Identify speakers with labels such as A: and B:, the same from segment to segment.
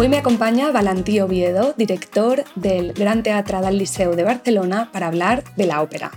A: Hoy me acompaña Valentí Oviedo, director del Gran Teatre del Liceu de Barcelona, para hablar de la ópera.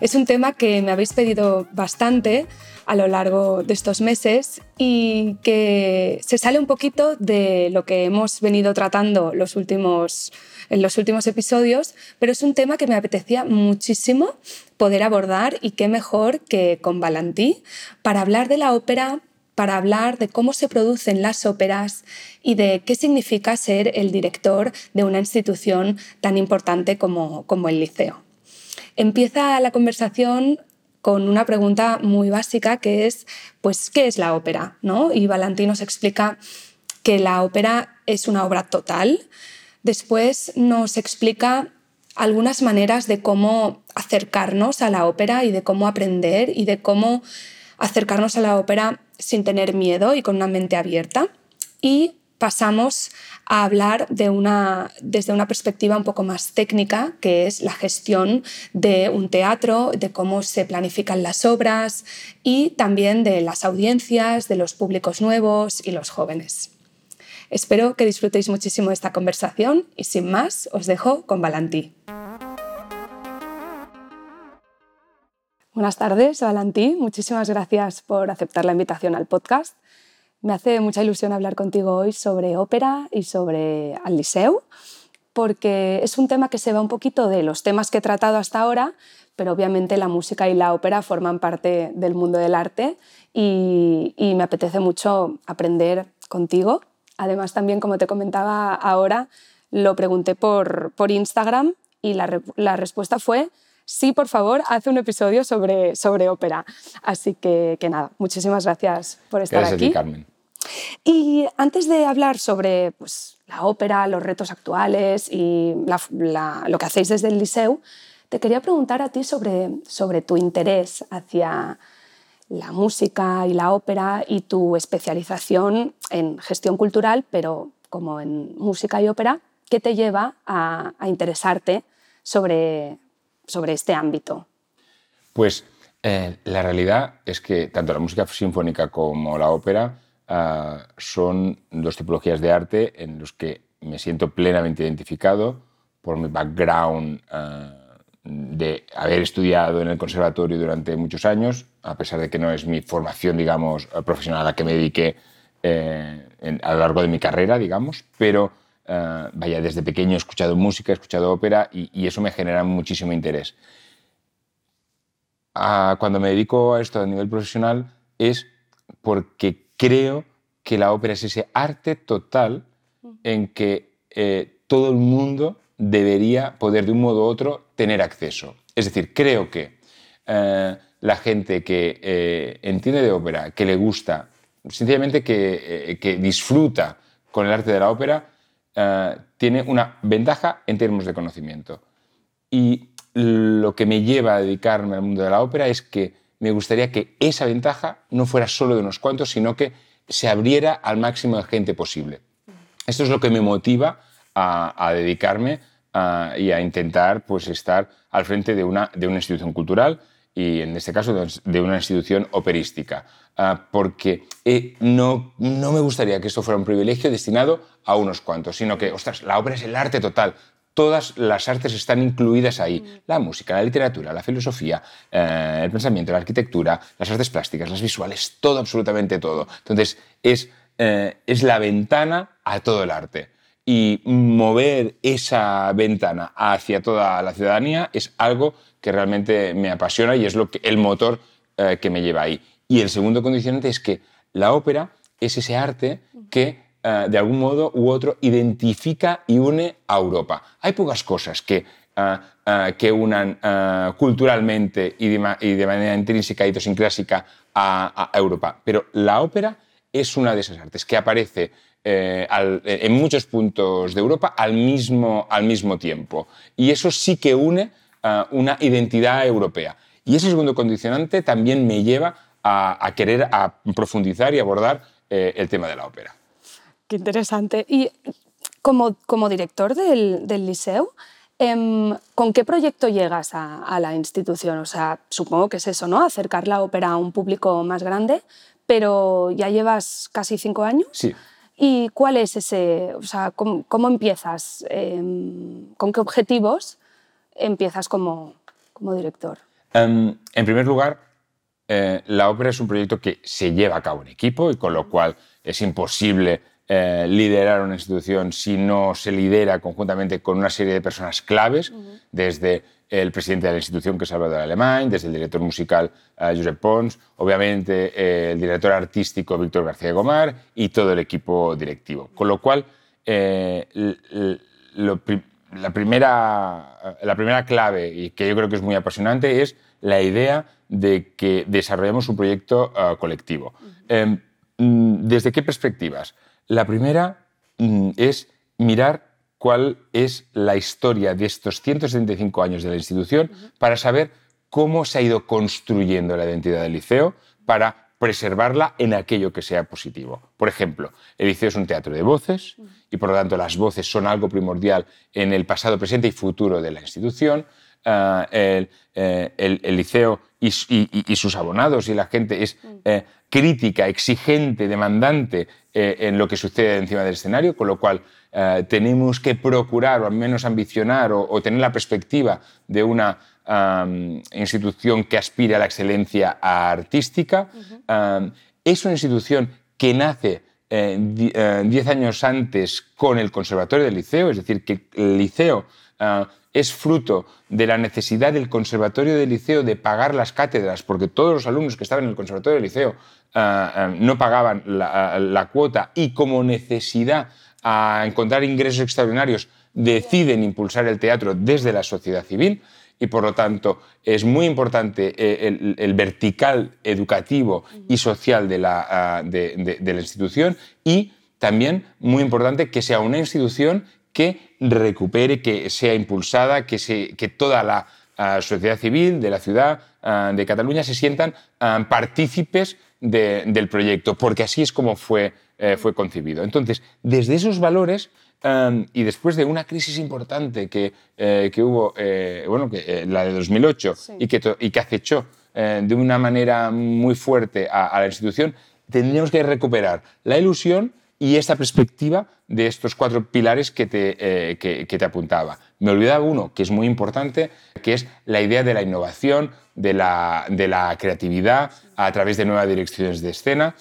A: Es un tema que me habéis pedido bastante a lo largo de estos meses y que se sale un poquito de lo que hemos venido tratando los últimos, en los últimos episodios, pero es un tema que me apetecía muchísimo poder abordar y qué mejor que con Valentí para hablar de la ópera, para hablar de cómo se producen las óperas y de qué significa ser el director de una institución tan importante como, como el liceo. Empieza la conversación con una pregunta muy básica que es, pues, ¿qué es la ópera? ¿No? Y Valentín nos explica que la ópera es una obra total. Después nos explica algunas maneras de cómo acercarnos a la ópera y de cómo aprender y de cómo acercarnos a la ópera sin tener miedo y con una mente abierta. Y pasamos a hablar de una, desde una perspectiva un poco más técnica, que es la gestión de un teatro, de cómo se planifican las obras y también de las audiencias, de los públicos nuevos y los jóvenes. Espero que disfrutéis muchísimo esta conversación y sin más os dejo con Valentí. Buenas tardes, Valentí. Muchísimas gracias por aceptar la invitación al podcast. Me hace mucha ilusión hablar contigo hoy sobre ópera y sobre al Liceu, porque es un tema que se va un poquito de los temas que he tratado hasta ahora, pero obviamente la música y la ópera forman parte del mundo del arte y, me apetece mucho aprender contigo. Además, también, como te comentaba ahora, lo pregunté por, por Instagram y la, la respuesta fue sí, por favor, hace un episodio sobre, sobre ópera. Así que, que nada, muchísimas gracias por estar
B: gracias
A: aquí.
B: A ti, Carmen.
A: Y antes de hablar sobre pues, la ópera, los retos actuales y lo que hacéis desde el Liceu, te quería preguntar a ti sobre, sobre tu interés hacia la música y la ópera y tu especialización en gestión cultural, pero como en música y ópera, ¿qué te lleva a, a interesarte sobre, sobre este ámbito?
B: Pues eh, la realidad es que tanto la música sinfónica como la ópera uh, son dos tipologías de arte en los que me siento plenamente identificado por mi background uh, de haber estudiado en el conservatorio durante muchos años, a pesar de que no es mi formación, digamos, profesional a la que me dediqué eh, a lo largo de mi carrera, digamos, pero Uh, vaya, desde pequeño he escuchado música, he escuchado ópera y, y eso me genera muchísimo interés. Uh, cuando me dedico a esto a nivel profesional es porque creo que la ópera es ese arte total en que eh, todo el mundo debería poder de un modo u otro tener acceso. Es decir, creo que uh, la gente que eh, entiende de ópera, que le gusta, sencillamente que, eh, que disfruta con el arte de la ópera, Uh, tiene una ventaja en términos de conocimiento. Y lo que me lleva a dedicarme al mundo de la ópera es que me gustaría que esa ventaja no fuera solo de unos cuantos, sino que se abriera al máximo de gente posible. Esto es lo que me motiva a, dedicarme y a intentar pues, estar al frente de una, de una institución cultural y en este caso de una institución operística, uh, porque eh, no, no me gustaría que esto fuera un privilegio destinado a unos cuantos, sino que, ostras, la ópera es el arte total. Todas las artes están incluidas ahí. Mm. La música, la literatura, la filosofía, eh, el pensamiento, la arquitectura, las artes plásticas, las visuales, todo, absolutamente todo. Entonces, es, eh, es la ventana a todo el arte. Y mover esa ventana hacia toda la ciudadanía es algo que realmente me apasiona y es lo que, el motor eh, que me lleva ahí. Y el segundo condicionante es que la ópera es ese arte que eh, de algún modo u otro identifica y une a Europa. Hay pocas cosas que, eh, que unan culturalmente y de, y de, manera intrínseca y idiosincrásica a, a Europa, pero la ópera es una de esas artes que aparece eh, en muchos puntos de Europa al mismo, al mismo tiempo. Y eso sí que une una identidad europea. Y ese segundo condicionante también me lleva a, querer a profundizar y abordar eh, el tema de la ópera.
A: Qué interesante. Y como, como director del, del liceo, em, ¿con qué proyecto llegas a, la institución? O sea, supongo que es eso, ¿no? Acercar la ópera a un público más grande, pero ya llevas casi cinco años.
B: Sí.
A: ¿Y cuál es ese, o sea, cómo, empiezas? Em, ¿Con qué objetivos empiezas como, como director?
B: Em, en primer lugar, eh, la ópera es un proyecto que se lleva a cabo en equipo y con lo cual es imposible eh, liderar una institución si no se lidera conjuntamente con una serie de personas claves, desde el presidente de la institución, que es Salvador Alemán, desde el director musical uh, Josep Pons, obviamente el director artístico Víctor García Gomar y todo el equipo directivo. Con lo cual, lo, la primera, la primera clave, y que yo creo que es muy apasionante, es la idea de que desarrollemos un proyecto colectivo. Em, mm, ¿Desde qué perspectivas? La primera mm, es mirar cuál es la historia de estos 175 años de la institución para saber cómo se ha ido construyendo la identidad del liceo para preservarla en aquello que sea positivo. Por ejemplo, el liceo es un teatro de voces y por lo tanto las voces son algo primordial en el pasado, presente y futuro de la institución. Ah, eh, el, liceo y, sus abonados y la gente es eh, crítica, exigente, demandante eh, en lo que sucede encima del escenario, con lo cual tenemos que procurar o al menos ambicionar o tener la perspectiva de una institución que aspire a la excelencia artística. es una institución que nace eh, eh, diez años antes con el Conservatorio del Liceo, es decir, que el Liceo ah, es fruto de la necesidad del Conservatorio del Liceo de pagar las cátedras, porque todos los alumnos que estaban en el Conservatorio del Liceo ah, ah, no pagaban la, la, cuota y como necesidad a encontrar ingresos extraordinarios deciden impulsar el teatro desde la sociedad civil y por lo tanto es muy importante eh, el, vertical educativo y social de la, ah, de, la, institución y también muy importante que sea una institución que recupere, que sea impulsada, que, se, que toda la ah, sociedad civil de la ciudad ah, de Cataluña se sientan partícipes del proyecto, porque así es como fue, eh, fue concebido. Entonces, desde esos valores y después de una crisis importante que, eh, que hubo, eh, bueno, que, eh, la de 2008, y, que, y que acechó de una manera muy fuerte a, la institución, tendríamos que recuperar la ilusión y esta perspectiva de estos cuatro pilares que te, que, que te apuntaba. Me olvidaba uno que es muy importante, que es la idea de la innovación, de la, de la creatividad a través de nuevas direcciones de escena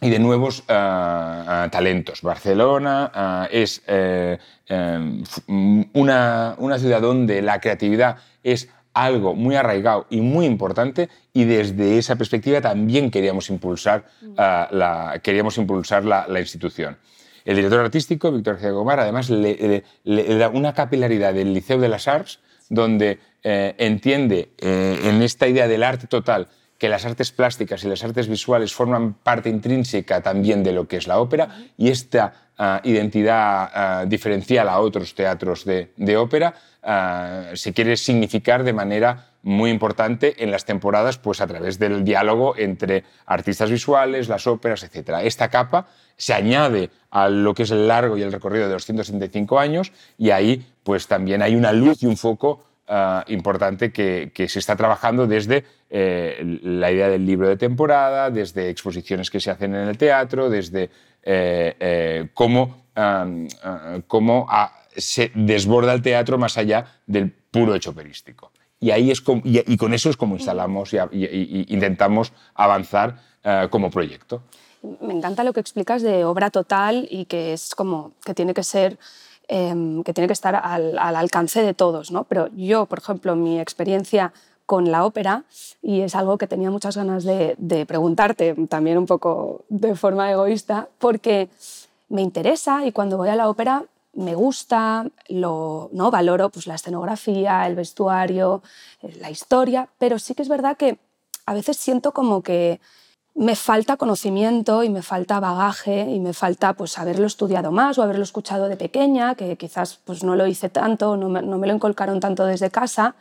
B: y de nuevos eh, eh, talentos. Barcelona eh, es una, una, ciudad donde la creatividad es algo muy arraigado y muy importante y desde esa perspectiva también queríamos impulsar, la, queríamos impulsar la, institución. El director artístico, Víctor García Gomar, además le, da una capilaridad del Liceo de las Arts donde entiende en esta idea del arte total que las artes plásticas y las artes visuales forman parte intrínseca también de lo que es la ópera y esta ah, identidad ah, diferencial a otros teatros de, ópera ah, se quiere significar de manera muy importante en las temporadas pues a través del diálogo entre artistas visuales, las óperas, etc. Esta capa se añade a lo que es el largo y el recorrido de los 165 años y ahí pues también hay una luz y un foco Ah, importante que, se está trabajando desde eh, la idea del libro de temporada, desde exposiciones que se hacen en el teatro, desde eh, eh, cómo, ah, se desborda el teatro más allá del puro hecho operístico. Y, ahí es y, con eso es como instalamos y, intentamos avanzar ah, como proyecto.
A: Me encanta lo que explicas de obra total y que es como que tiene que ser Em, que tiene que estar al, alcance de todos. ¿no? Pero yo, por ejemplo, mi experiencia con la ópera, y es algo que tenía muchas ganas de, preguntarte, también un poco de forma egoísta, porque me interesa y cuando voy a la ópera me gusta, lo, ¿no? valoro pues, la escenografía, el vestuario, eh, la historia, pero sí que es verdad que a veces siento como que me falta conocimiento y me falta bagaje y me falta pues haberlo estudiado más o haberlo escuchado de pequeña, que quizás pues no lo hice tanto, no me, no me lo encolcaron tanto desde casa.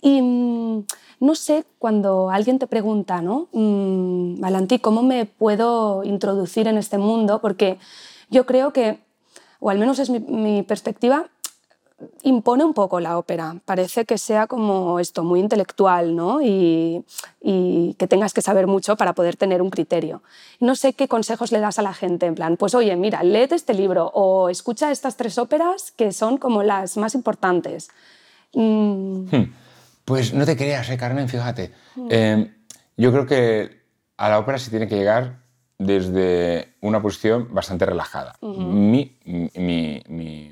A: Y mm, no sé, cuando alguien te pregunta, ¿no? Mm, Valentí, ¿cómo me puedo introducir en este mundo? Porque yo creo que, o al menos es mi perspectiva, impone un poco la ópera. Parece que sea como esto, muy intelectual, ¿no? Y, y, que tengas que saber mucho para poder tener un criterio. No sé qué consejos le das a la gente, en plan, pues oye, mira, léete este libro o escucha estas tres óperas que son como las más importantes.
B: Mm. Hmm. Pues no te creas, ¿eh, Carmen? Fíjate. Mm. Eh, yo creo que a la ópera se tiene que llegar desde una posición bastante relajada. mi, mi, mi,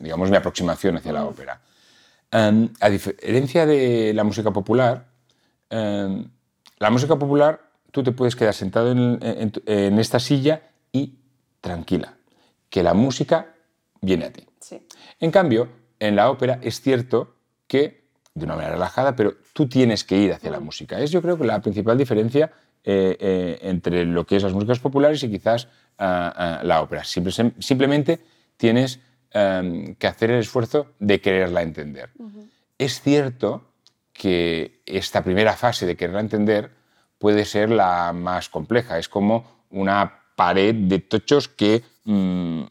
B: digamos, mi aproximación hacia la ópera. Um, a diferencia de la música popular, um, la música popular tú te puedes quedar sentado en, en, en, esta silla y tranquila, que la música viene a ti.
A: Sí.
B: En cambio, en la ópera es cierto que de una manera relajada, pero tú tienes que ir hacia la música. Es yo creo que la principal diferencia eh, eh, entre lo que es las músicas populares y quizás uh, uh, la ópera. Simple, simplemente tienes um, que hacer el esfuerzo de quererla entender. Uh -huh. Es cierto que esta primera fase de quererla entender puede ser la más compleja. Es como una pared de tochos que, mmm,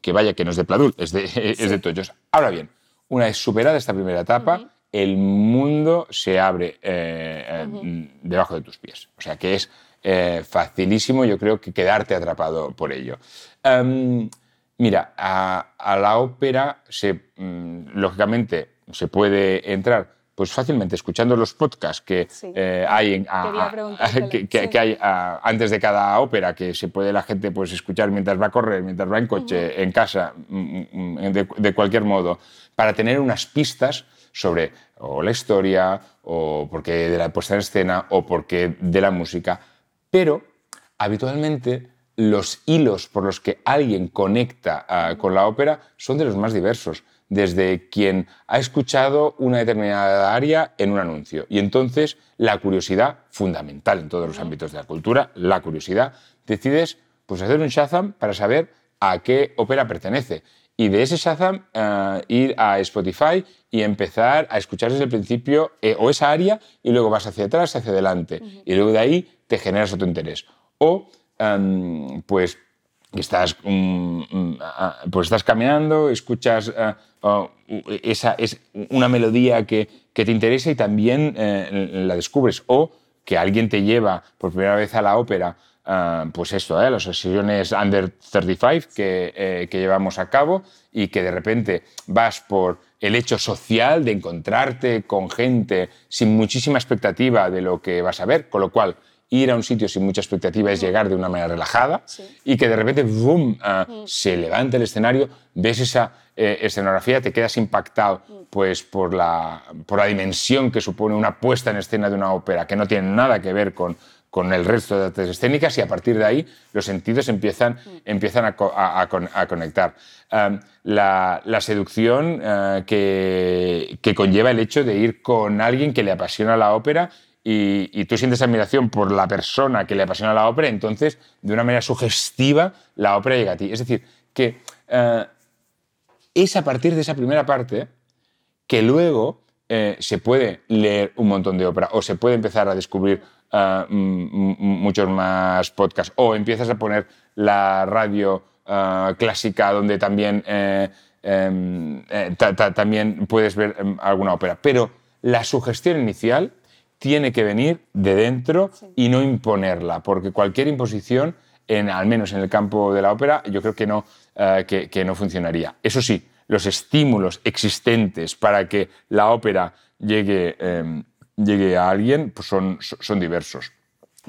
B: que vaya, que no es de Pladul, es de, sí. es de tochos. Ahora bien, una vez superada esta primera etapa, uh -huh el mundo se abre eh, uh -huh. debajo de tus pies. O sea que es eh, facilísimo, yo creo, que quedarte atrapado por ello. Um, mira, a, a, la ópera, se, um, lógicamente, se puede entrar pues fácilmente escuchando los podcasts que
A: sí.
B: eh, hay, en, a, a, que, que, que, hay antes de cada ópera, que se puede la gente pues, escuchar mientras va a correr, mientras va en coche, uh -huh. en casa, de, de cualquier modo, para tener unas pistas sobre o la historia, o porque de la puesta en escena, o porque de la música, pero habitualmente los hilos por los que alguien conecta uh, con la ópera son de los más diversos, desde quien ha escuchado una determinada área en un anuncio. Y entonces la curiosidad, fundamental en todos los ámbitos de la cultura, la curiosidad, decides pues, hacer un Shazam para saber a qué ópera pertenece y de ese Shazam uh, ir a Spotify y empezar a escuchar desde el principio eh, o esa área y luego vas hacia atrás, hacia adelante. Uh -huh. Y luego de ahí te generas otro interés. O, um, pues, estás, um, um, pues estás caminando, escuchas uh, uh, esa, es una melodía que, que, te interesa y también eh, la descubres. O que alguien te lleva por primera vez a la ópera Uh, pues esto, ¿eh? las sesiones under 35 que, eh, que, llevamos a cabo y que de repente vas por el hecho social de encontrarte con gente sin muchísima expectativa de lo que vas a ver, con lo cual ir a un sitio sin mucha expectativa es llegar de una manera relajada
A: sí.
B: y que de repente boom, uh, mm. se levanta el escenario, ves esa eh, escenografía, te quedas impactado mm. pues, por, la, por la dimensión que supone una puesta en escena de una ópera que no tiene nada que ver con, con el resto de artes escénicas y a partir de ahí los sentidos empiezan, mm. empiezan a, a, a, conectar. Um, la, la, seducción uh, que, que, conlleva el hecho de ir con alguien que le apasiona la ópera y, tú sientes admiración por la persona que le apasiona la ópera, entonces de una manera sugestiva la ópera llega a ti. Es decir, que uh, es a partir de esa primera parte que luego eh, se puede leer un montón de ópera o se puede empezar a descubrir uh, muchos más podcasts. O empiezas a poner la radio clásica donde también, eh, eh, ta, ta, también puedes ver em, alguna ópera. Pero la sugestión inicial tiene que venir de dentro sí. y no imponerla, porque cualquier imposición, en, al menos en el campo de la ópera, yo creo que no, uh, que, que no funcionaría. Eso sí, los estímulos existentes para que la ópera llegue eh, llegue a alguien pues son, son diversos.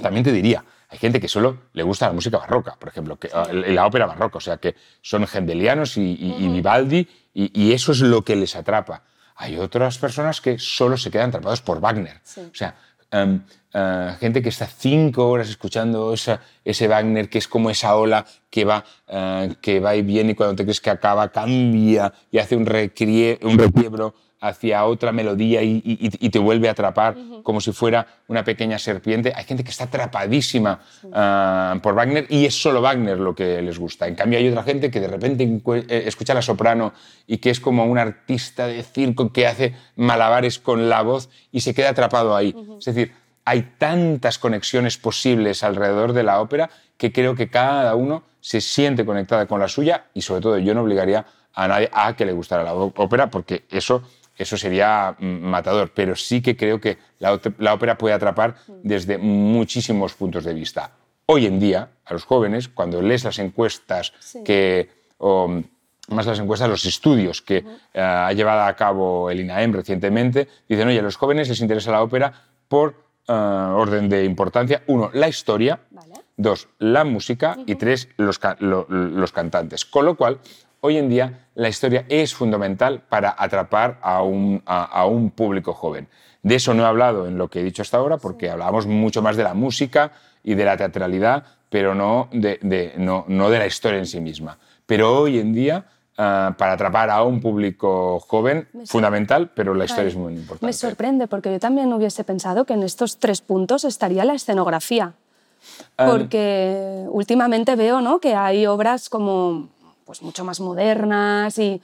B: También te diría, hay gente que solo le gusta la música barroca, por ejemplo, que, sí. la ópera barroca, o sea, que son gendelianos y, y, -huh. y Vivaldi, y, y, eso es lo que les atrapa. Hay otras personas que solo se quedan atrapados por Wagner. Sí. O sea, um, uh, gente que está cinco horas escuchando esa, ese Wagner, que es como esa ola que va, uh, que va y viene y cuando te crees que acaba cambia y hace un, recrie, un requiebro hacia otra melodía y, te vuelve a atrapar como si fuera una pequeña serpiente. Hay gente que está atrapadísima ah, por Wagner y es solo Wagner lo que les gusta. En cambio hay otra gente que de repente eh, escucha la soprano y que es como un artista de circo que hace malabares con la voz y se queda atrapado ahí. Es decir, hay tantas conexiones posibles alrededor de la ópera que creo que cada uno se siente conectada con la suya y sobre todo yo no obligaría a nadie a que le gustara la ópera porque eso eso sería mm, matador, pero sí que creo que la, ópera puede atrapar desde muchísimos puntos de vista. Hoy en día, a los jóvenes, cuando lees las encuestas que, o más las encuestas, los estudios que eh, ha llevado a cabo el INAEM recientemente, dicen, oye, a los jóvenes les interesa la ópera por eh, orden de importancia. Uno, la historia. Dos, la música. Y tres, los, los cantantes. Con lo cual, hoy en día la historia es fundamental para atrapar a un, a, un, público joven. De eso no he hablado en lo que he dicho hasta ahora, porque hablábamos mucho más de la música y de la teatralidad, pero no de, no, no de la historia en sí misma. Pero hoy en día, ah, para atrapar a un público joven, fundamental, pero la historia es muy importante.
A: Me sorprende, porque yo también hubiese pensado que en estos tres puntos estaría la escenografía. Porque últimamente veo ¿no? que hay obras como pues mucho más modernas y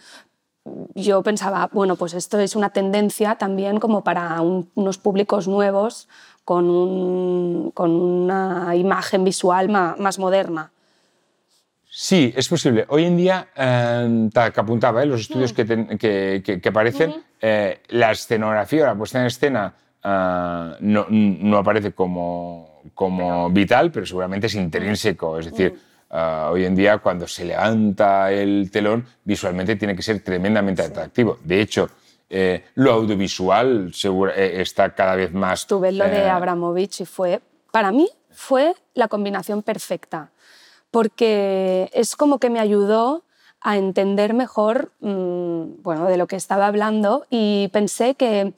A: yo pensaba, bueno, pues esto es una tendencia también como para unos públicos nuevos con, un, con una imagen visual más, moderna.
B: Sí, es posible. Hoy en día, eh, que apuntaba, ¿eh? los estudios mm. que, que, aparecen, eh, la escenografía, la puesta en escena, eh, no, no, aparece como, como vital, pero seguramente es intrínseco. Es decir, mm. Ah, hoy en día, cuando se levanta el telón, visualmente tiene que ser tremendamente atractivo. De hecho, eh, lo audiovisual eh, está cada vez más...
A: Tuve lo de eh, Abramovich y fue, para mí, fue la combinación perfecta, porque es como que me ayudó a entender mejor mm, bueno, de lo que estaba hablando y pensé que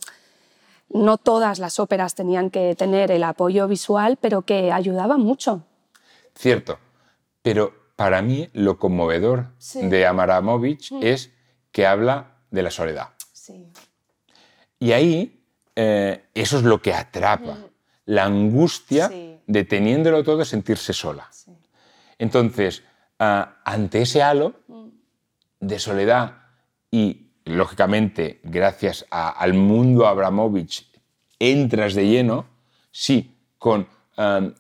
A: no todas las óperas tenían que tener el apoyo visual, pero que ayudaba mucho.
B: Cierto, pero para mí lo conmovedor de Amaramovich mm. es que habla de la soledad. Y ahí eh, eso es lo que atrapa, mm. la angustia de teniéndolo todo sentirse sola. Entonces, ah, ante ese halo mm. de soledad y, lógicamente, gracias al mundo Abramovich, entras de lleno, sí, con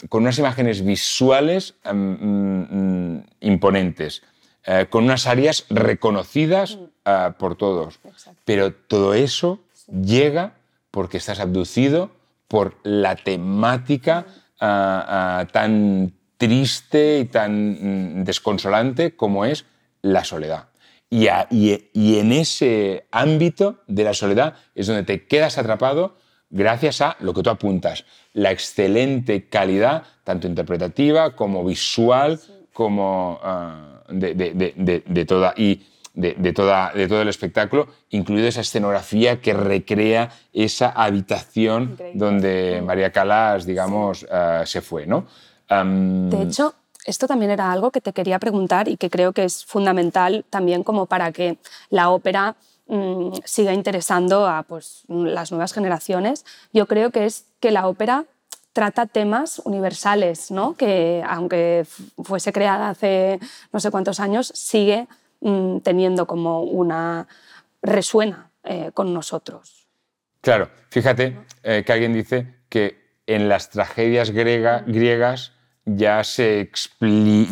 B: con unas imágenes visuales mm, mm, imponentes, eh, con unas áreas reconocidas mm. ah, por todos. Pero todo eso llega porque estás abducido por la temática ah, ah, tan triste y tan desconsolante como es la soledad. y, en ese ámbito de la soledad es donde te quedas atrapado gracias a lo que tú apuntas, la excelente calidad, tanto interpretativa como visual, como ah, de, toda, y de, toda, de todo el espectáculo, incluido esa escenografía que recrea esa habitación donde María Calas, digamos, ah, se fue. ¿no?
A: de hecho, esto también era algo que te quería preguntar y que creo que es fundamental también como para que la ópera Mm, siga interesando a pues, las nuevas generaciones, yo creo que es que la ópera trata temas universales, ¿no? que aunque fuese creada hace no sé cuántos años, sigue mm, teniendo como una resuena eh, con nosotros.
B: Claro, fíjate eh, que alguien dice que en las tragedias griegas ya se,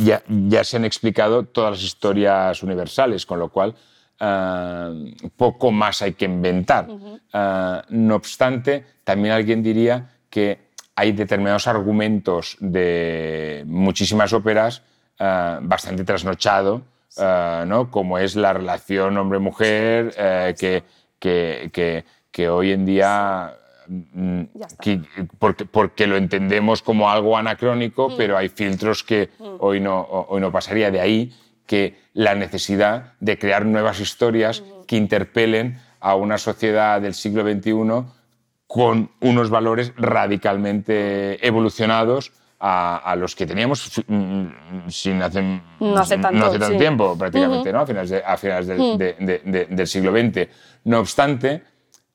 B: ya, ya se han explicado todas las historias universales, con lo cual eh, poco más hay que inventar. Eh, no obstante, también alguien diría que hay determinados argumentos de muchísimas óperas eh, bastante trasnochado, ¿no? como es la relación hombre-mujer, que, que, que, hoy en día mm, porque, porque, lo entendemos como algo anacrónico, pero hay filtros que hoy, no, hoy no pasaría. De ahí que la necesidad de crear nuevas historias que interpelen a una sociedad del siglo XXI con unos valores radicalmente evolucionados a, los que teníamos mm, sin hace,
A: no hace tanto,
B: tiempo, prácticamente, ¿no? a finales, del, siglo XX. No obstante,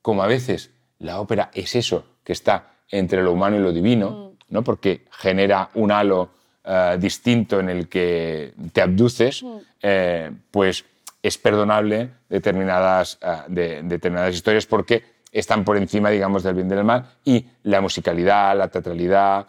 B: como a veces la ópera es eso que está entre lo humano y lo divino, mm. ¿no? porque genera un halo eh, distinto en el que te abduces, mm. eh, pues es perdonable determinadas, eh, de, determinadas historias porque están por encima, digamos, del bien y del mal y la musicalidad, la teatralidad,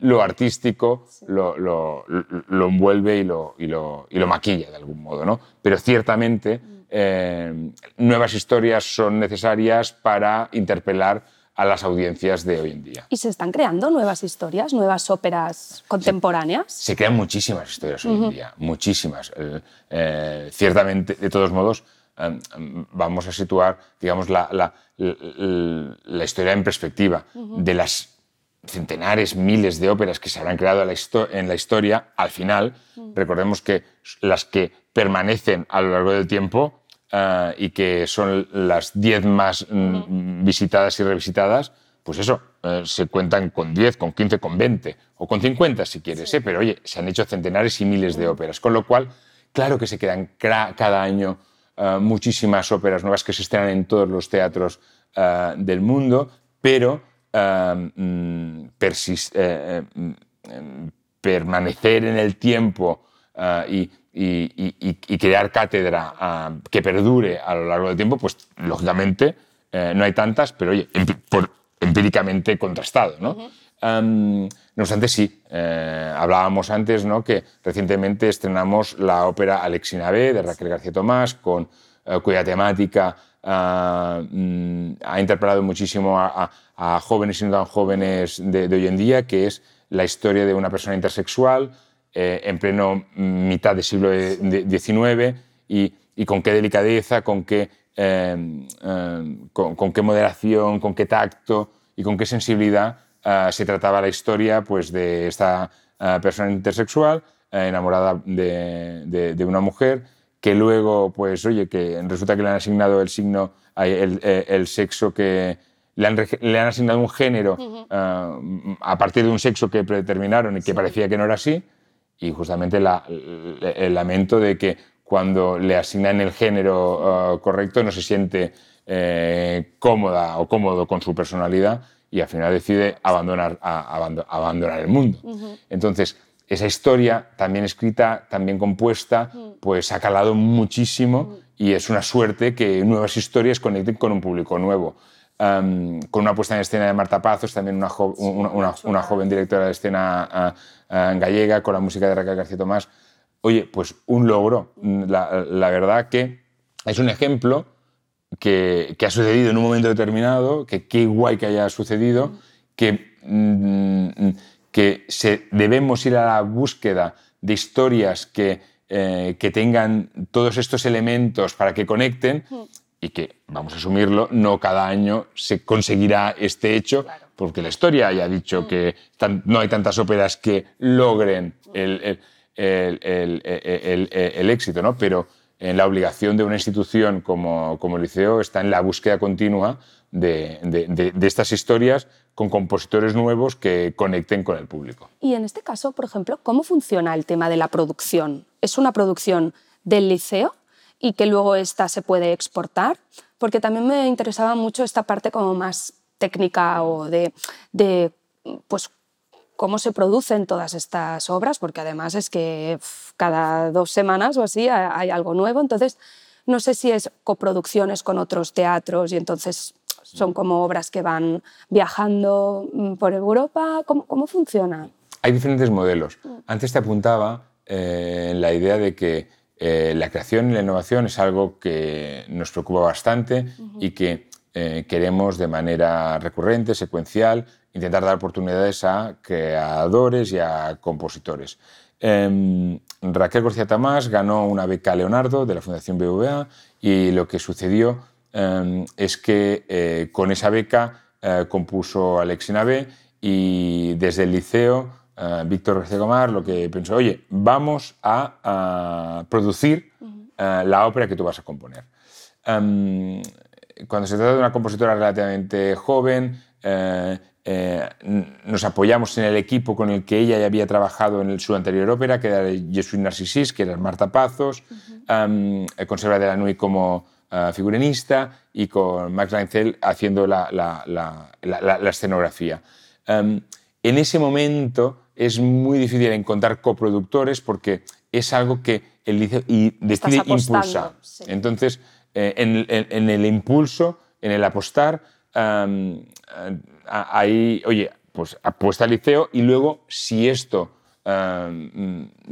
B: lo artístico lo, lo, lo, envuelve y lo, y, y lo, maquilla de algún modo. ¿no? Pero ciertamente mm. nuevas historias son necesarias para interpelar a las audiencias de hoy en día.
A: ¿Y se están creando nuevas historias, nuevas óperas contemporáneas?
B: Se, crean muchísimas historias hoy en día, muchísimas. Eh, eh, ciertamente, de todos modos, em, em, vamos a situar, digamos, la, la, la, historia en perspectiva. De las centenares, miles de óperas que se habrán creado en la historia, al final, recordemos que las que permanecen a lo largo del tiempo eh, y que son las 10 más mm, visitadas y revisitadas, pues eso, eh, se cuentan con 10, con 15, con 20 o con 50 si quieres, ¿eh? pero oye, se han hecho centenares y miles de óperas, con lo cual, claro que se quedan cada año muchísimas óperas nuevas que se estrenan en todos los teatros del mundo, pero mm, mm, permanecer en el tiempo y y, crear cátedra ah, que perdure a lo largo del tiempo, pues lógicamente eh, no hay tantas, pero oye, por, empíricamente contrastado. ¿no? no obstante, sí, eh, hablábamos antes ¿no? que recientemente estrenamos la ópera Alexina B de Raquel García Tomás, con, eh, cuya temática ah, mm, ha interpelado muchísimo a, jóvenes y no tan jóvenes de, de hoy en día, que es la historia de una persona intersexual eh, en pleno mitad del siglo XIX y, con qué delicadeza, con qué, eh, eh, con, qué moderación, con qué tacto y con qué sensibilidad se trataba la historia pues, de esta persona intersexual enamorada de, una mujer que luego, pues, oye, que resulta que le han asignado el signo, el, sexo que, le han, asignado un género a partir de un sexo que predeterminaron y que parecía que no era así, y justamente el lamento de que cuando le asignan el género uh, correcto no se siente eh, cómoda o cómodo con su personalidad y al final decide abandonar, abandonar el mundo. Entonces, esa historia, también escrita, también compuesta, pues ha calado muchísimo y es una suerte que nuevas historias conecten con un público nuevo. Con una puesta en escena de Marta Pazos, también una, una, joven directora de escena uh, en gallega, con la música de Raquel García Tomás. Oye, pues un logro. La, verdad que es un ejemplo que, ha sucedido en un momento determinado, que qué guay que haya sucedido, que, mm, que se, debemos ir a la búsqueda de historias que, eh, que tengan todos estos elementos para que conecten y que, vamos a asumirlo, no cada año se conseguirá este hecho, porque la historia haya dicho mm. que no hay tantas óperas que logren el, el, éxito, ¿no? pero en la obligación de una institución como, como el Liceo está en la búsqueda continua de, de, estas historias con compositores nuevos que conecten con el público.
A: Y en este caso, por ejemplo, ¿cómo funciona el tema de la producción? ¿Es una producción del liceo y que luego esta se puede exportar? Porque también me interesaba mucho esta parte como más técnica o de, de pues, cómo se producen todas estas obras, porque además es que cada dos semanas o así hay algo nuevo, entonces no sé si es coproducciones con otros teatros y entonces son como obras que van viajando mm, por Europa, ¿cómo, cómo funciona?
B: Hay diferentes modelos. Antes te apuntaba eh, la idea de que eh, la creación y la innovación es algo que nos preocupa bastante y que eh, queremos de manera recurrente, secuencial, intentar dar oportunidades a creadores y a compositores. Em, Raquel García Tamás ganó una beca Leonardo de la Fundación BVA y lo que sucedió em, es que eh, con esa beca compuso Alexina B y desde el liceo Víctor García Gomar lo que pensó, oye, vamos a, producir la ópera que tú vas a componer. Em, cuando se trata de una compositora relativamente joven, eh, eh, nos apoyamos en el equipo con el que ella ya había trabajado en su anterior ópera, que era Jesuit Narcissus, que era Marta Pazos, uh -huh. um, conserva de la Nuit como, eh, figurinista y con Max Reinzel haciendo la, escenografía. Em, en ese momento es muy difícil encontrar coproductores porque es algo que el liceo decide impulsar. Entonces, eh, en, el impulso, en el apostar, em, ahí, oye, pues apuesta el liceo y luego si esto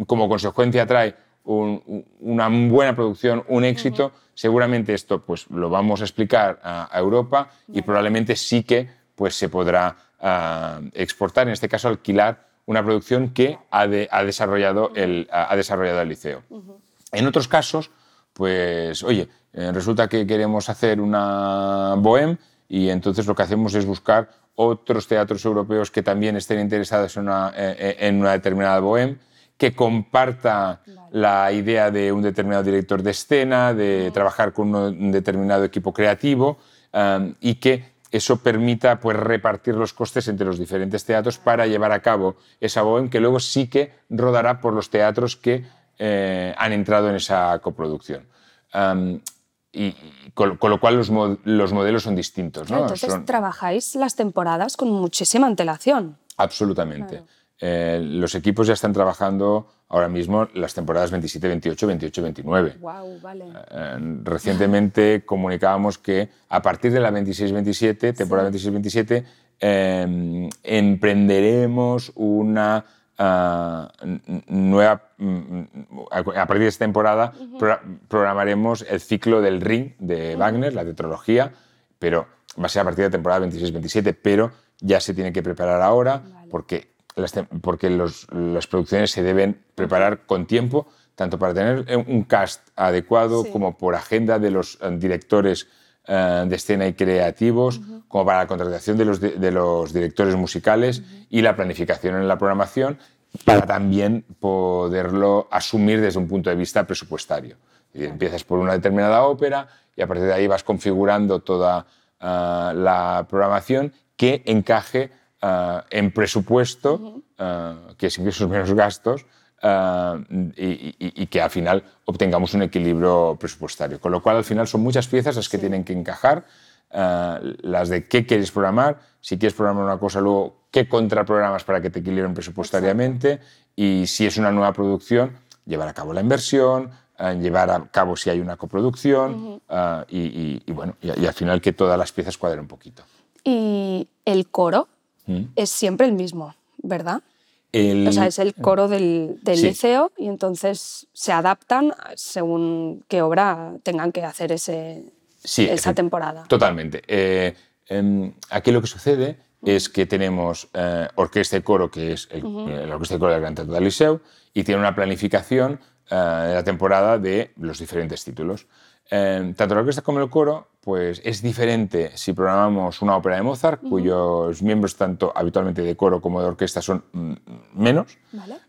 B: como consecuencia trae una buena producción, un éxito, seguramente esto pues, lo vamos a explicar a, Europa y probablemente sí que pues, se podrá ah, exportar, en este caso alquilar una producción que ha, desarrollado, el, ha desarrollado el liceo. En otros casos, pues oye, eh, resulta que queremos hacer una bohem y entonces lo que hacemos es buscar otros teatros europeos que también estén interesados en una, eh, eh, en una determinada bohem que comparta la idea de un determinado director de escena, de trabajar con un determinado equipo creativo um, y que eso permita pues, repartir los costes entre los diferentes teatros para llevar a cabo esa bohem que luego sí que rodará por los teatros que eh, han entrado en esa coproducción. Um, y, con, lo cual los, modelos son distintos. ¿no?
A: Entonces trabajáis las temporadas con muchísima antelación.
B: Absolutamente. Eh, los equipos ya están trabajando ahora mismo las temporadas 27, 28, 28, 29.
A: Wow, vale.
B: Eh, recientemente comunicábamos que a partir de la 26-27, temporada 26-27, em, emprenderemos una ah, nueva. Mm, a partir de esta temporada programaremos el ciclo del Ring de Wagner, la tetralogía, pero va a ser a partir de la temporada 26-27, pero ya se tiene que preparar ahora porque porque las producciones se deben preparar con tiempo, tanto para tener eh, un cast adecuado como por agenda de los eh, directores eh, de escena y creativos, como para la contratación de los, de, los directores musicales y la planificación en la programación, para también poderlo asumir desde un punto de vista presupuestario. empiezas por una determinada ópera y a partir de ahí vas configurando toda la programación que encaje eh, en presupuesto, uh, que es ingresos menos gastos, uh, y, y, que al final obtengamos un equilibrio presupuestario. Con lo cual, al final son muchas piezas las que tienen que encajar, las de qué quieres programar, si quieres programar una cosa, luego qué contraprogramas para que te equilibren presupuestariamente, y si es una nueva producción, llevar a cabo la inversión, llevar a cabo si hay una coproducción, y, y, bueno, y, al final que todas las piezas cuadren un poquito.
A: ¿Y el coro? Es siempre el mismo, ¿verdad? O sea, es el coro del, liceo y entonces se adaptan según qué obra tengan que hacer ese, esa temporada.
B: Totalmente. Eh, em, aquí lo que sucede es que tenemos eh, orquesta y coro, que es el, la orquesta y coro del Gran Teatro del Liceo, y tiene una planificación eh, de la temporada de los diferentes títulos. Em, tanto la orquesta como el coro pues es diferente si programamos una ópera de Mozart, cuyos miembros tanto habitualmente de coro como de orquesta son mm, menos.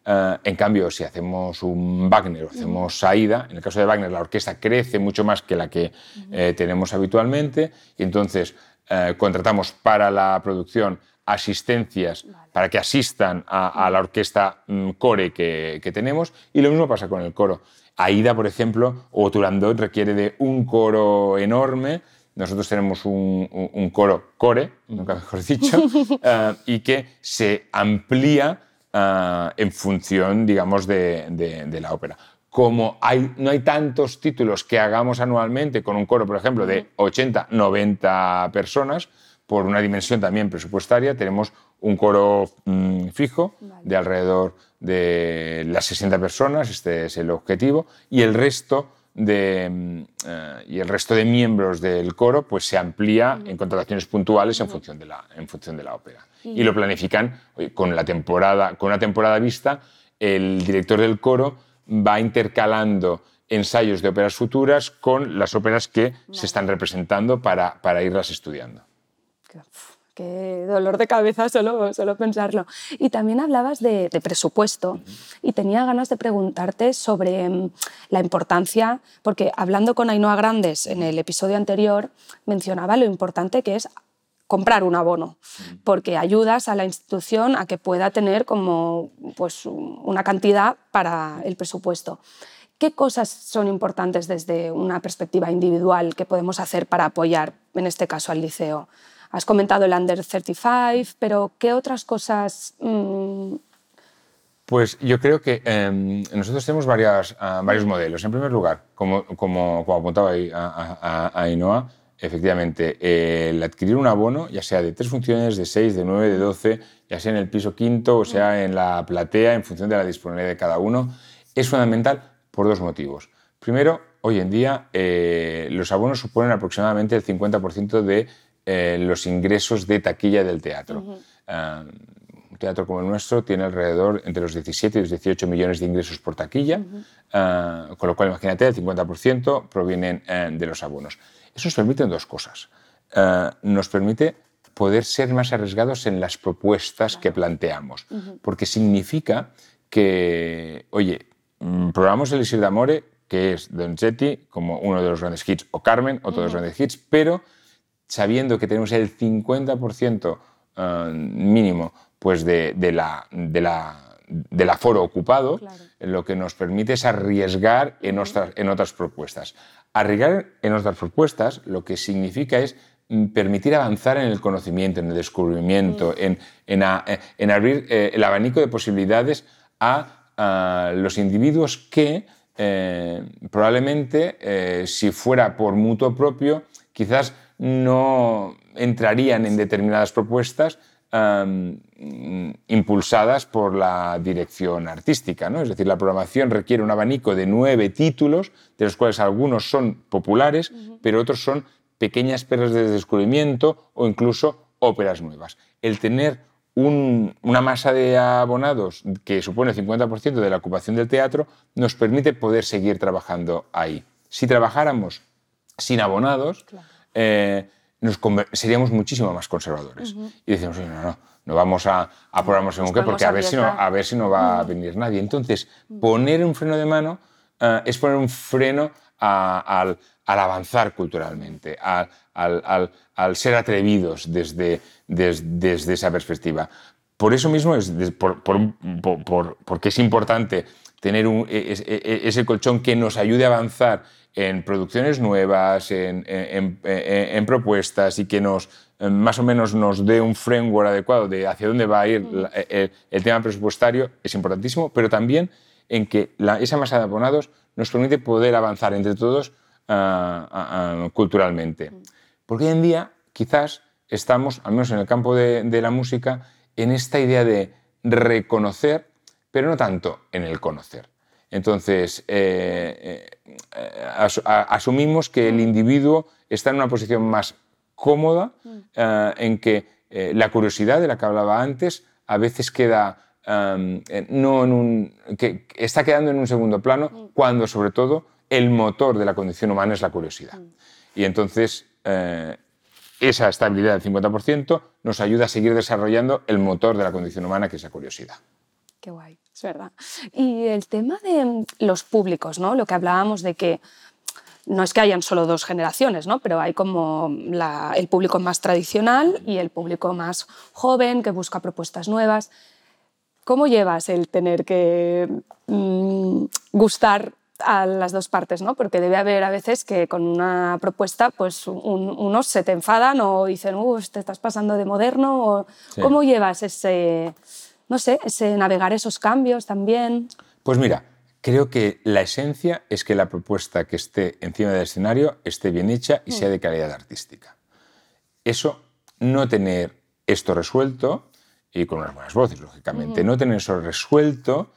B: Eh, en cambio, si hacemos un Wagner o hacemos Saida, en el caso de Wagner la orquesta crece mucho más que la que eh, tenemos habitualmente. Y entonces eh, contratamos para la producción asistencias para que asistan a, la orquesta mm, core que, que, tenemos. Y lo mismo pasa con el coro. Aida, por ejemplo, o Turandot requiere de un coro enorme. Nosotros tenemos un, coro core, nunca mejor dicho, eh, y que se amplía eh, en función, digamos, de, la ópera. Como hay, no hay tantos títulos que hagamos anualmente con un coro, por ejemplo, de 80, 90 personas, por una dimensión también presupuestaria, tenemos un coro mm, fijo de alrededor de las 60 personas, este es el objetivo, y el resto de, mm, eh, y el resto de miembros del coro pues, se amplía en contrataciones puntuales en función de la, en función de la ópera. Y lo planifican con, la temporada, con una temporada vista, el director del coro va intercalando ensayos de óperas futuras con las óperas que se están representando para, para irlas estudiando.
A: Qué dolor de cabeza solo, solo pensarlo. Y también hablabas de, presupuesto y tenía ganas de preguntarte sobre mm, la importancia, porque hablando con Ainhoa Grandes en el episodio anterior, mencionaba lo importante que es comprar un abono, porque ayudas a la institución a que pueda tener como pues, una cantidad para el presupuesto. ¿Qué cosas son importantes desde una perspectiva individual que podemos hacer para apoyar, en este caso, al liceo? Has comentado el Under 35, pero ¿qué otras cosas mm,
B: pues yo creo que em, nosotros tenemos ah, varios modelos. En primer lugar, como, como, apuntaba ahí a, a, Ainhoa, efectivamente, el adquirir un abono, ya sea de tres funciones, de seis, de nueve, de doce, ya sea en el piso quinto o sea en la platea, en función de la disponibilidad de cada uno, es fundamental por dos motivos. Primero, hoy en día eh, los abonos suponen aproximadamente el 50% de eh, los ingresos de taquilla del teatro. Teatro como el nuestro tiene alrededor entre los 17 y los 18 millones de ingresos por taquilla, ah, con lo cual imagínate, el 50% provienen eh, de los abonos. Eso nos permite dos cosas. Nos permite poder ser más arriesgados en las propuestas que planteamos, porque significa que, oye, mm, programamos el Isir d'Amore, que es Donizetti, como uno de los grandes hits, o Carmen, otro de los grandes hits, pero sabiendo que tenemos el 50% ah, mínimo pues de, la, de la, del aforo ocupado, lo que nos permite es arriesgar en, otras, en otras propuestas. Arriesgar en otras propuestas lo que significa es mm, permitir avanzar en el conocimiento, en el descubrimiento, en, en, abrir eh, el abanico de posibilidades a, los individuos que eh, probablemente, eh, si fuera por mutuo propio, quizás no entrarían en determinadas propuestas impulsadas por la dirección artística. ¿no? Es decir, la programación requiere un abanico de nueve títulos, de los cuales algunos son populares, pero otros son pequeñas perlas de descubrimiento o incluso óperas nuevas. El tener una masa de abonados que supone el 50% de la ocupación del teatro nos permite poder seguir trabajando ahí. Si trabajáramos sin abonados, eh, seríamos muchísimo más conservadores. Y decimos, no, no, no vamos a, a programar según qué, porque a ver, si no, a ver si no va a venir nadie. Entonces, poner un freno de mano eh, es poner un freno al, avanzar culturalmente, al, ser atrevidos desde, desde, esa perspectiva. Por eso mismo, es, por, porque es importante tener un, e, e, e, ese colchón que nos ayude a avanzar en producciones nuevas, en, propuestas y que nos eh, más o menos nos dé un framework adecuado de hacia dónde va a ir el, tema presupuestario, es importantísimo, pero también en que esa masa de abonados nos permite poder avanzar entre todos ah, ah, ah, culturalmente. Porque hoy en día quizás estamos, al menos en el campo de, la música, en esta idea de reconocer, pero no tanto en el conocer. Entonces, eh, eh, asumimos que el individuo está en una posición más cómoda eh, en que la curiosidad de la que hablaba antes a veces queda no en un, que está quedando en un segundo plano cuando sobre todo el motor de la condición humana es la curiosidad. Y entonces esa estabilidad del 50% nos ayuda a seguir desarrollando el motor de la condición humana que es la curiosidad.
A: Qué guay, es verdad. Y el tema de mm, los públicos, ¿no? Lo que hablábamos de que no es que hayan solo dos generaciones, ¿no? pero hay como el público más tradicional y el público más joven que busca propuestas nuevas. ¿Cómo llevas el tener que mm, gustar a las dos partes? ¿no? Porque debe haber a veces que con una propuesta pues unos se te enfadan o dicen, te estás pasando de moderno. ¿Cómo llevas ese no sé, ese navegar esos cambios también.
B: Pues mira, creo que la esencia es que la propuesta que esté encima del escenario esté bien hecha y sea de calidad artística. Eso, no tener esto resuelto, y con unas buenas voces, lógicamente, no tener eso resuelto,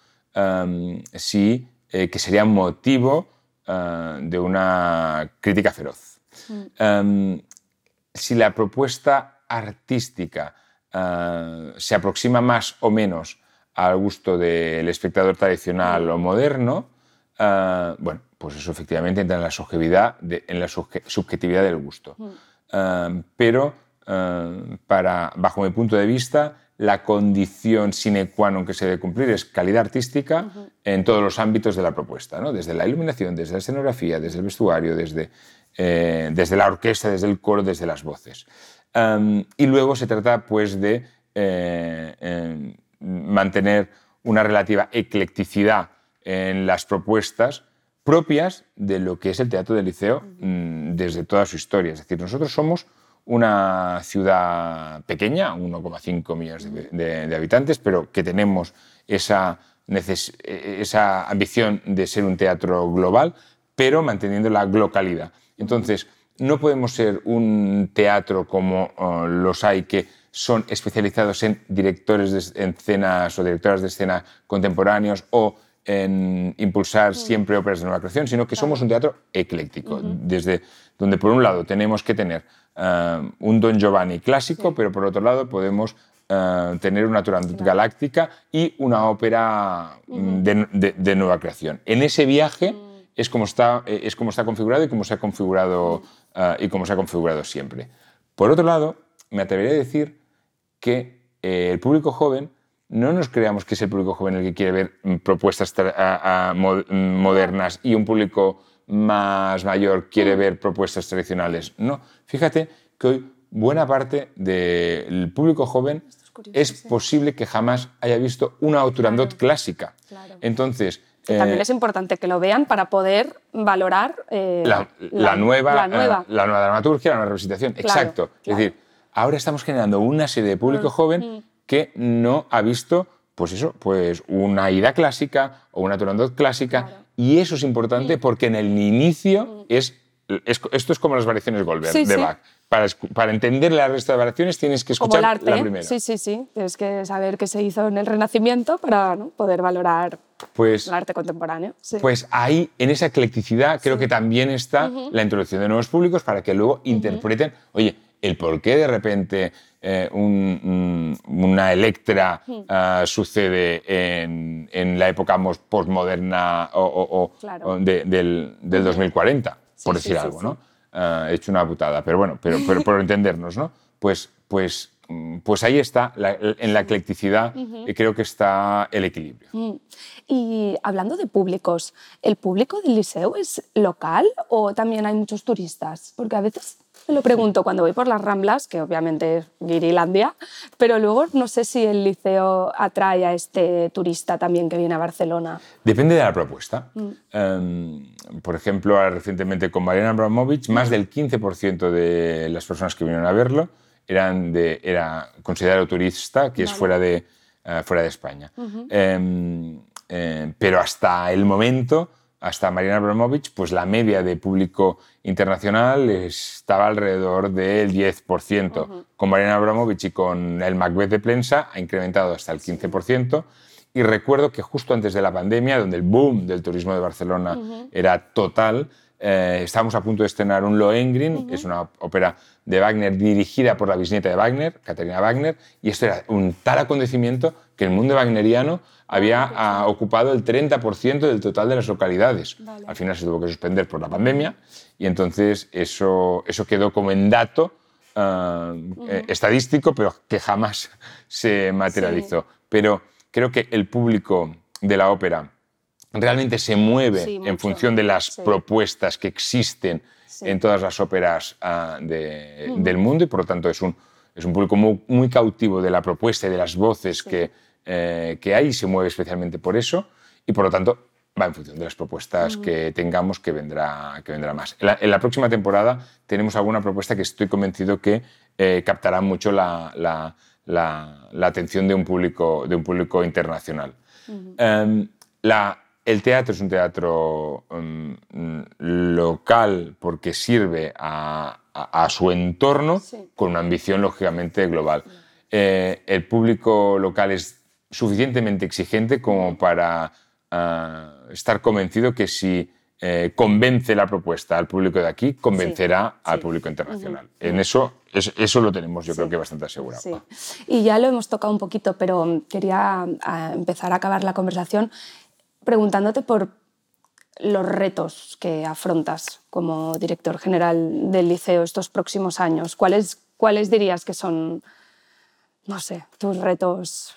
B: sí eh, que sería motivo ah, de una crítica feroz. si la propuesta artística eh, se aproxima más o menos al gusto del espectador tradicional o moderno, eh, bueno, pues eso efectivamente entra en la subjetividad, en la subjetividad del gusto. Mm. Eh, pero, para, bajo mi punto de vista, la condición sine qua non que se debe cumplir es calidad artística en todos los ámbitos de la propuesta, ¿no? desde la iluminación, desde la escenografía, desde el vestuario, desde, desde la orquesta, desde el coro, desde las voces y luego se trata pues, de eh, em, mantener una relativa eclecticidad en las propuestas propias de lo que es el teatro del liceo mm, desde toda su historia. Es decir, nosotros somos una ciudad pequeña, 1,5 millones de, habitantes, pero que tenemos esa, esa ambición de ser un teatro global, pero manteniendo la localidad. Entonces, no podemos ser un teatro como uh, los hay que son especializados en directores de escenas o directoras de escena contemporáneos o en impulsar mm. siempre óperas de nueva creación, sino que somos un teatro ecléctico, desde donde por un lado tenemos que tener uh, un Don Giovanni clásico, pero por otro lado podemos uh, tener una Turandot galáctica y una ópera mm, de, nueva creación. En ese viaje mm. Es, como está, eh, es como está configurado y como se ha configurado, uh, y como se ha configurado siempre. Por otro lado, me atrevería a decir que eh, el público joven no nos creamos que es el público joven el que quiere ver mm, propuestas modernas y un público más mayor quiere ver propuestas tradicionales. No, fíjate que hoy buena parte del público joven es, posible que jamás haya visto una Turandot clásica. Entonces,
A: también eh, es importante que lo vean para poder valorar
B: eh, la, nueva, la, nueva. la, nueva. dramaturgia, la nueva representación. Exacto. Es decir, ahora estamos generando una serie de público mm, joven mm. que no ha visto pues eso, pues una ida clásica o una Turandot clásica. Y eso es importante porque en el inicio es, esto es como las variaciones Goldberg de Bach. Para, para, entender la resto de variaciones tienes que escuchar
A: arte,
B: la primera.
A: Sí, sí, sí. Tienes que saber qué se hizo en el Renacimiento para poder valorar pues, el arte contemporáneo.
B: Pues ahí, en esa eclecticidad, creo que también está la introducción de nuevos públicos para que luego interpreten, oye, el por qué de repente eh, una Electra ah, sucede en, la época postmoderna o, del, 2040, por decir algo, ¿no? He hecho una putada, pero bueno, pero, pero por entendernos, ¿no? Pues, pues Mm, pues ahí está, en la eclecticidad, y creo que está el equilibrio. Mm.
A: Y hablando de públicos, ¿el público del liceo es local o también hay muchos turistas? Porque a veces me lo pregunto cuando voy por las Ramblas, que obviamente es Guirilandia, pero luego no sé si el liceo atrae a este turista también que viene a Barcelona.
B: Depende de la propuesta. Mm. Em, por ejemplo, recientemente con Mariana Abramovich, más del 15% de las personas que vinieron a verlo eran de, era considerado turista, que es fuera de, eh, fuera de España. Em, eh, pero hasta el momento, hasta Mariana Abramovich, pues la media de público internacional estaba alrededor del 10%. Con Mariana Abramovich y con el Macbeth de prensa ha incrementado hasta el 15%. Y recuerdo que justo antes de la pandemia, donde el boom del turismo de Barcelona era total, eh, estábamos a punto de estrenar un Lohengrin, es una ópera de Wagner dirigida por la bisnieta de Wagner, Caterina Wagner, y esto era un tal acontecimiento que el mundo wagneriano había ah, ocupado el 30% del total de las localidades. Al final se tuvo que suspender por la pandemia y entonces eso, eso quedó como en dato ah, eh, estadístico, pero que jamás se materializó. Pero creo que el público de la ópera realmente se mueve en función de las propuestas que existen en todas las óperas ah, del mundo y por lo tanto es un, es un público muy, cautivo de la propuesta y de las voces que, eh, que hay y se mueve especialmente por eso y por lo tanto va en función de las propuestas que tengamos que vendrá, que vendrá más. En la, próxima temporada tenemos alguna propuesta que estoy convencido que eh, captará mucho la, la, la, atención de un público, de un público internacional. Em, la, el teatro es un teatro mm, local porque sirve a, su entorno con una ambición lógicamente global. Eh, el público local es suficientemente exigente como para ah, estar convencido que si eh, convence la propuesta al público de aquí, convencerá al público internacional. En eso, eso lo tenemos yo creo que bastante asegurado.
A: Y ya lo hemos tocado un poquito, pero quería ah, empezar a acabar la conversación preguntándote por los retos que afrontas como director general del liceo estos próximos años. ¿Cuáles, cuáles dirías que son, no sé, tus retos?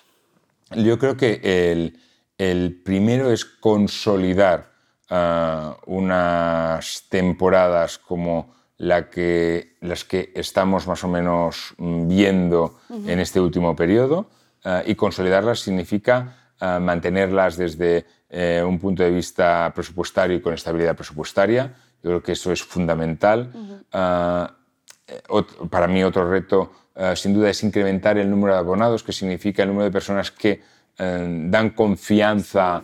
B: Yo creo que el, el primero es consolidar ah, unas temporadas como la que, las que estamos más o menos viendo en este último periodo ah, y consolidarlas significa eh, mantenerlas desde eh, un punto de vista presupuestario y con estabilidad presupuestaria. Yo creo que eso es fundamental. para mí otro reto sin duda es incrementar el número de abonados, que significa el número de personas que dan confianza,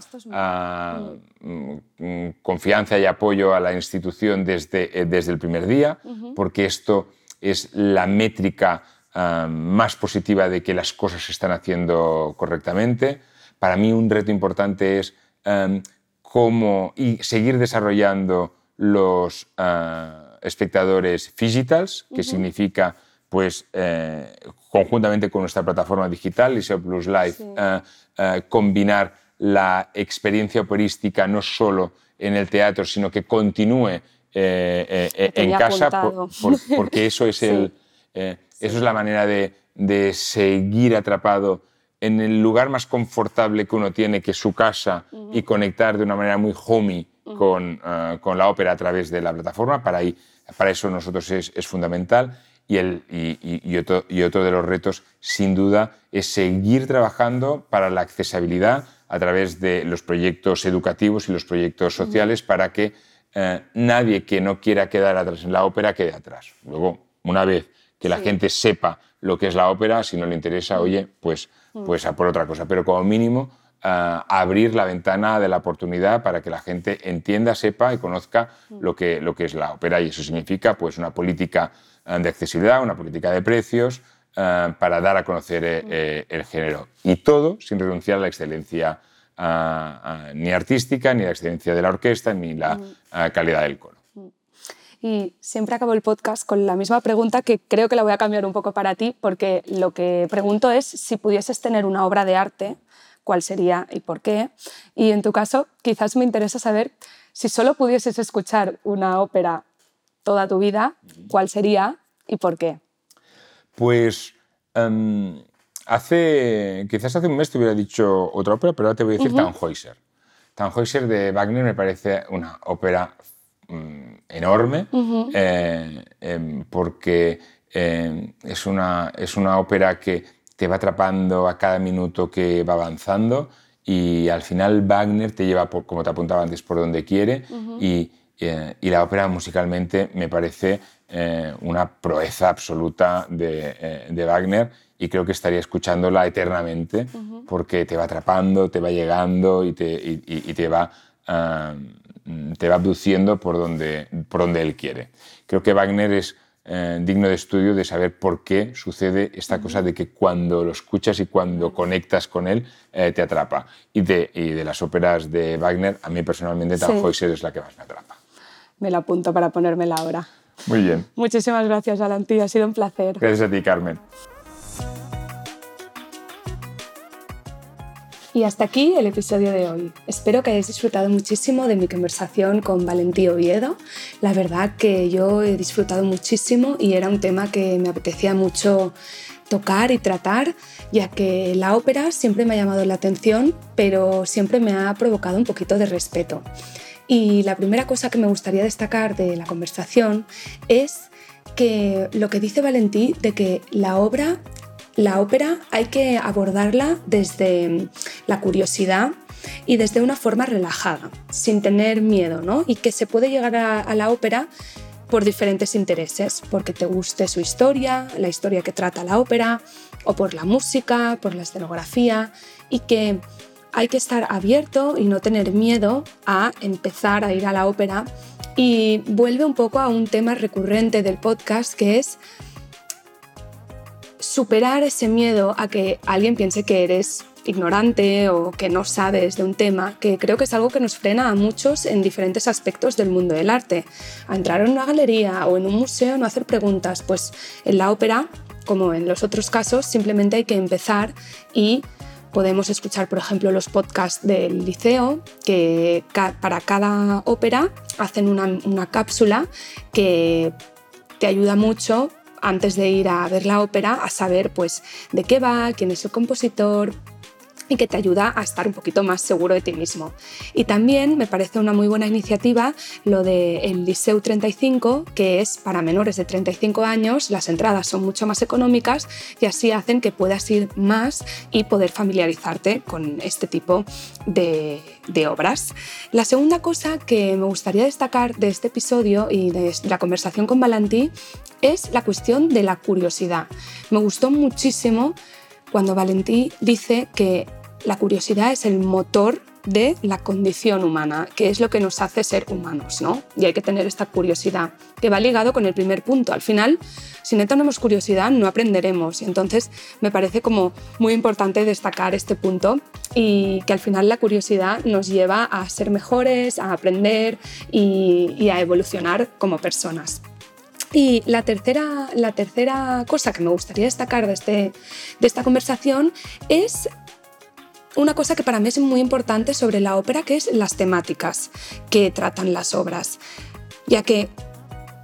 B: mm, confianza y apoyo a la institución desde, desde el primer día, porque esto es la métrica ah, más positiva de que las cosas se están haciendo correctamente. Para mí un reto importante es um, cómo y seguir desarrollando los uh, espectadores digitals, que significa pues eh, conjuntamente con nuestra plataforma digital, Liceo Plus Live, sí. uh, combinar la experiencia operística no solo en el teatro, sino que continúe eh, eh, en casa, por, por, porque eso es, sí. el, eh, eso es la manera de, de, seguir atrapado en el lugar más confortable que uno tiene, que es su casa, uh -huh. y conectar de una manera muy homey uh -huh. con, uh, con, la ópera a través de la plataforma. Para, ahí, para eso nosotros es, es fundamental. Y, el, y, y, otro, y, otro, de los retos, sin duda, es seguir trabajando para la accesibilidad a través de los proyectos educativos y los proyectos sociales uh -huh. para que eh, nadie que no quiera quedar atrás en la ópera quede atrás. Luego, una vez que la sí. gente sepa lo que es la ópera, si no le interesa, oye, pues. Pues a por otra cosa. Pero como mínimo, uh, abrir la ventana de la oportunidad para que la gente entienda, sepa y conozca mm. lo, que, lo que es la ópera. Y eso significa pues, una política uh, de accesibilidad, una política de precios, uh, para dar a conocer eh, mm. eh, el género. Y todo sin renunciar a la excelencia uh, uh, ni artística, ni la excelencia de la orquesta, ni la calidad del coro.
A: Y siempre acabo el podcast con la misma pregunta que creo que la voy a cambiar un poco para ti, porque lo que pregunto es si pudieses tener una obra de arte, cuál sería y por qué. Y en tu caso, quizás me interesa saber si solo pudieses escuchar una ópera toda tu vida, cuál sería y por qué.
B: Pues um, hace, quizás hace un mes te hubiera dicho otra ópera, pero ahora te voy a decir uh -huh. Tannhäuser. Tannhäuser de Wagner me parece una ópera enorme uh -huh. eh, eh, porque eh, es, una, es una ópera que te va atrapando a cada minuto que va avanzando y al final Wagner te lleva, por, como te apuntaba antes, por donde quiere uh -huh. y, eh, y, la ópera musicalmente me parece eh, una proeza absoluta de, de, Wagner y creo que estaría escuchándola eternamente uh -huh. porque te va atrapando, te va llegando y te, y, y te va... Uh, te va abduciendo por donde, por donde él quiere. Creo que Wagner es eh, digno de estudio de saber por qué sucede esta cosa de que cuando lo escuchas y cuando conectas con él eh, te atrapa. Y de, y de, las óperas de Wagner, a mí personalmente Tannhäuser sí. es la que más me atrapa.
A: Me la apunto para ponérmela ahora.
B: Muy bien.
A: Muchísimas gracias, Alanti. Ha sido un placer.
B: Gracias a ti, Carmen.
A: Y hasta aquí el episodio de hoy. Espero que hayáis disfrutado muchísimo de mi conversación con Valentí Oviedo. La verdad que yo he disfrutado muchísimo y era un tema que me apetecía mucho tocar y tratar, ya que la ópera siempre me ha llamado la atención, pero siempre me ha provocado un poquito de respeto. Y la primera cosa que me gustaría destacar de la conversación es que lo que dice Valentí de que la obra la ópera hay que abordarla desde la curiosidad y desde una forma relajada, sin tener miedo, ¿no? Y que se puede llegar a, la ópera por diferentes intereses, porque te guste su historia, la historia que trata la ópera, o por la música, por la escenografía, y que hay que estar abierto y no tener miedo a empezar a ir a la ópera. Y vuelve un poco a un tema recurrente del podcast que es superar ese miedo a que alguien piense que eres ignorante o que no sabes de un tema, que creo que es algo que nos frena a muchos en diferentes aspectos del mundo del arte. A entrar en una galería o en un museo, no hacer preguntas, pues en la ópera, como en los otros casos, simplemente hay que empezar y podemos escuchar, por ejemplo, los podcasts del liceo, que para cada ópera hacen una, una cápsula que te ayuda mucho antes de ir a ver la ópera a saber pues de qué va, quién es el compositor, y que te ayuda a estar un poquito más seguro de ti mismo. Y también me parece una muy buena iniciativa lo del Liceu 35, que es para menores de 35 años, las entradas son mucho más económicas y así hacen que puedas ir más y poder familiarizarte con este tipo de, de obras. La segunda cosa que me gustaría destacar de este episodio y de la conversación con Valentí es la cuestión de la curiosidad. Me gustó muchísimo cuando Valentí dice que la curiosidad es el motor de la condición humana, que es lo que nos hace ser humanos, ¿no? Y hay que tener esta curiosidad, que va ligado con el primer punto. Al final, si no tenemos curiosidad, no aprenderemos. Y entonces me parece como muy importante destacar este punto y que al final la curiosidad nos lleva a ser mejores, a aprender y, y a evolucionar como personas. Y la tercera, la tercera cosa que me gustaría destacar de, este, de esta conversación es una cosa que para mí es muy importante sobre la ópera, que es las temáticas que tratan las obras, ya que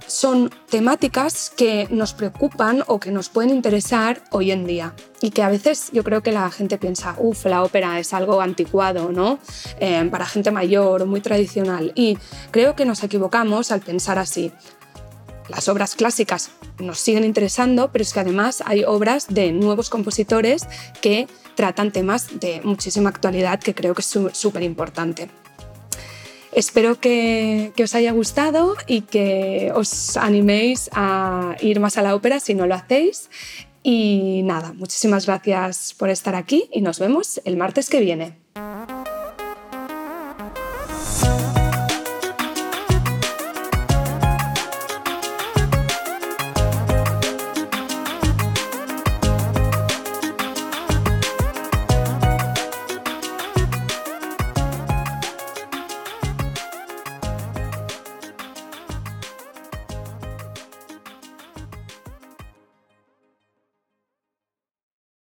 A: son temáticas que nos preocupan o que nos pueden interesar hoy en día y que a veces yo creo que la gente piensa, uff, la ópera es algo anticuado, ¿no? Eh, para gente mayor muy tradicional. Y creo que nos equivocamos al pensar así las obras clásicas nos siguen interesando, pero es que además hay obras de nuevos compositores que tratan temas de muchísima actualidad que creo que es súper importante. Espero que, que, os haya gustado y que os animéis a ir más a la ópera si no lo hacéis. Y nada, muchísimas gracias por estar aquí y nos vemos el martes que viene.